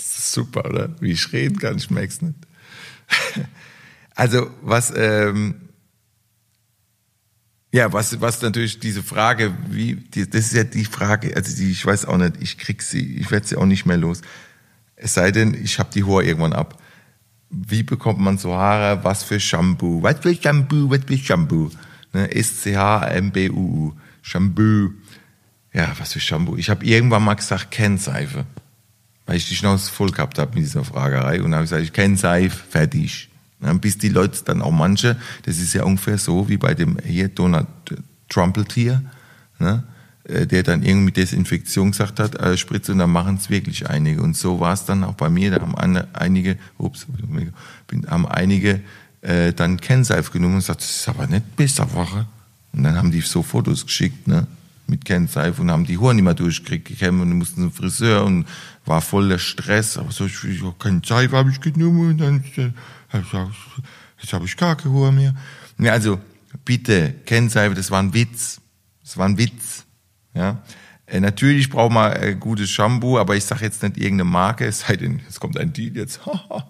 Super, oder? Wie ich reden kann, ich merk's nicht. also, was, ähm, ja, was, was natürlich diese Frage, wie, die, das ist ja die Frage, also die, ich weiß auch nicht, ich krieg sie, ich werde sie auch nicht mehr los. Es sei denn, ich habe die Haare irgendwann ab. Wie bekommt man so Haare? Was für Shampoo? Was für Shampoo? Was für Shampoo? Ne? S-C-H-M-B-U-U. Shampoo. Ja, was für Shampoo? Ich habe irgendwann mal gesagt, Kennseife. Weil ich die Schnauze voll gehabt habe mit dieser Fragerei. Und habe gesagt, ich kenne Seife, fertig. Ja, bis die Leute dann auch manche, das ist ja ungefähr so wie bei dem hier Donald Trumpeltier, ne, äh, der dann irgendwie Desinfektion gesagt hat, äh, Spritze, und dann machen es wirklich einige. Und so war es dann auch bei mir. Da haben einige, ups, haben einige äh, dann Kennseife genommen und gesagt, das ist aber nicht besser, Woche. Und dann haben die so Fotos geschickt, ne? mit Kennseife und haben die Haare nicht mehr durchgekriegt und mussten zum Friseur und war voll der Stress. Aber so, ich, ich keine Seife habe ich genommen und dann jetzt habe ich gar keine Haare mehr. Ja, also bitte, Kennseife, das war ein Witz. Das war ein Witz. Ja. Äh, natürlich braucht man äh, gutes Shampoo, aber ich sage jetzt nicht irgendeine Marke, es sei denn, es kommt ein Deal jetzt.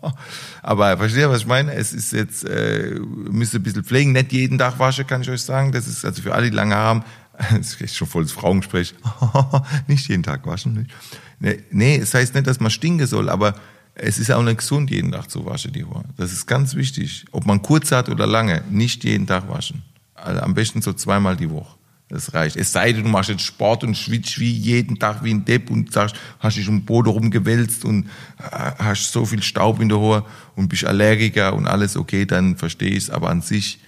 aber versteht ihr, was ich meine? Es ist jetzt, äh, müsst ihr ein bisschen pflegen, nicht jeden Tag waschen, kann ich euch sagen. Das ist also für alle, die lange haben, das ist schon volles Frauengespräch. nicht jeden Tag waschen. Nicht. Nee, nee, es heißt nicht, dass man stinken soll, aber es ist auch nicht gesund, jeden Tag zu waschen, die Haare. Das ist ganz wichtig. Ob man kurz hat oder lange, nicht jeden Tag waschen. Also am besten so zweimal die Woche. Das reicht. Es sei denn, du machst jetzt Sport und schwitzt wie jeden Tag wie ein Depp und sagst, hast dich um den Boden rumgewälzt und äh, hast so viel Staub in der Haare und bist Allergiker und alles okay, dann verstehe ich es. Aber an sich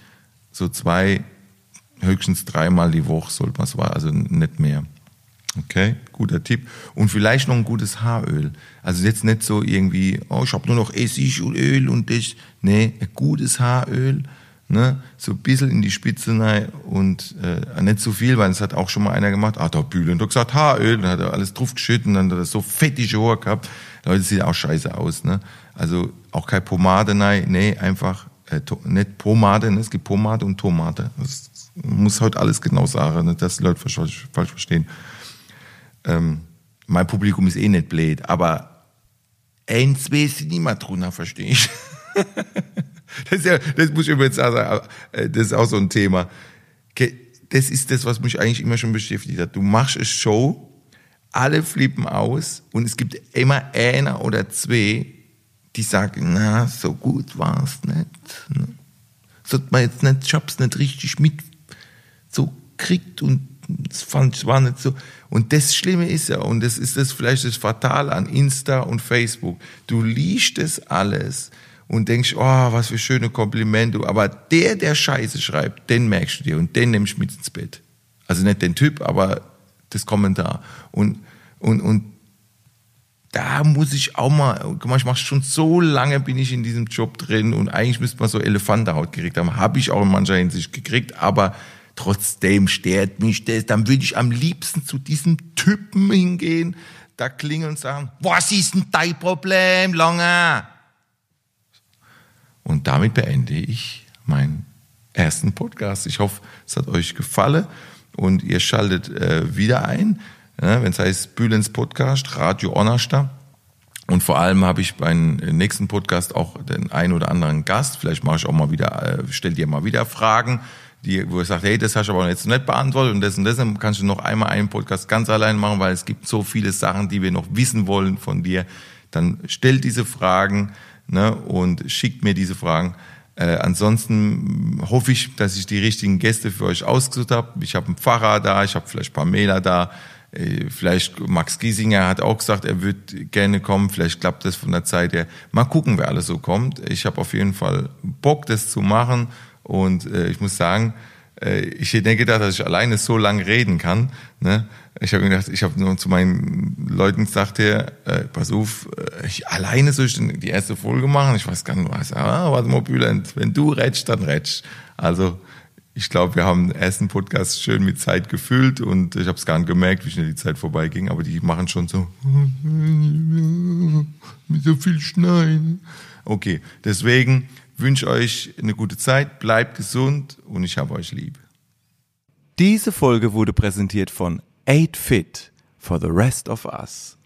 so zwei, höchstens dreimal die Woche sollte man es, also nicht mehr. Okay, guter Tipp. Und vielleicht noch ein gutes Haaröl. Also jetzt nicht so irgendwie, oh, ich habe nur noch Essig und Öl und das. Nee, ein gutes Haaröl, ne? so ein bisschen in die Spitze rein und äh, nicht zu so viel, weil es hat auch schon mal einer gemacht, ah, da Bühlen, da gesagt Haaröl, dann hat er alles drauf geschüttet und dann hat er so fettige Haare gehabt. Leute, sieht auch scheiße aus. Ne? Also auch keine Pomade rein, nee, einfach äh, nicht Pomade, ne? es gibt Pomade und Tomate. Das muss heute alles genau sagen, ne? dass die Leute falsch, falsch verstehen. Ähm, mein Publikum ist eh nicht blöd, aber eins nicht mehr drunter, verstehe ich. das, ist ja, das muss ich übrigens sagen, äh, das ist auch so ein Thema. Das ist das, was mich eigentlich immer schon beschäftigt hat. Du machst eine Show, alle flippen aus und es gibt immer einer oder zwei, die sagen, na, so gut war es nicht. Ne? Sollte man jetzt nicht, ich hab's nicht richtig mit so kriegt und das fand ich war nicht so. Und das Schlimme ist ja, und das ist das vielleicht das Fatale an Insta und Facebook. Du liest es alles und denkst, oh, was für schöne Komplimente. Aber der, der Scheiße schreibt, den merkst du dir und den nimmst du mit ins Bett. Also nicht den Typ, aber das Kommentar. Und, und, und da muss ich auch mal, ich mache schon so lange bin ich in diesem Job drin und eigentlich müsste man so Elefantenhaut gekriegt haben. Habe ich auch in mancher Hinsicht gekriegt, aber Trotzdem stört mich das. Dann würde ich am liebsten zu diesem Typen hingehen, da klingeln und sagen, was ist denn dein Problem, Lange? Und damit beende ich meinen ersten Podcast. Ich hoffe, es hat euch gefallen und ihr schaltet äh, wieder ein, ja, wenn es heißt Bülens Podcast, Radio Onnersta. Und vor allem habe ich beim nächsten Podcast auch den einen oder anderen Gast. Vielleicht mache ich auch mal wieder, äh, stell dir mal wieder Fragen die, wo ich sage, hey, das hast du aber jetzt nicht beantwortet und das und das, dann kannst du noch einmal einen Podcast ganz allein machen, weil es gibt so viele Sachen, die wir noch wissen wollen von dir. Dann stell diese Fragen ne, und schickt mir diese Fragen. Äh, ansonsten hoffe ich, dass ich die richtigen Gäste für euch ausgesucht habe. Ich habe einen Pfarrer da, ich habe vielleicht Pamela da, äh, vielleicht Max Giesinger hat auch gesagt, er würde gerne kommen. Vielleicht klappt das von der Zeit her. Mal gucken, wer alles so kommt. Ich habe auf jeden Fall Bock, das zu machen und äh, ich muss sagen, ich hätte gedacht, dass ich alleine so lange reden kann. Ne? Ich habe gedacht, ich habe nur zu meinen Leuten gesagt, hier, äh, pass auf, äh, ich alleine soll ich die erste Folge machen. Ich weiß gar nicht was. Ah, warte mal, Bülent, wenn du rätst, dann rätst. Also Ich glaube, wir haben den ersten Podcast schön mit Zeit gefüllt und ich habe es gar nicht gemerkt, wie schnell die Zeit vorbeiging, aber die machen schon so mit so viel Schneien. Okay, deswegen wünsche euch eine gute Zeit, bleibt gesund und ich habe euch lieb. Diese Folge wurde präsentiert von 8 Fit for the Rest of Us.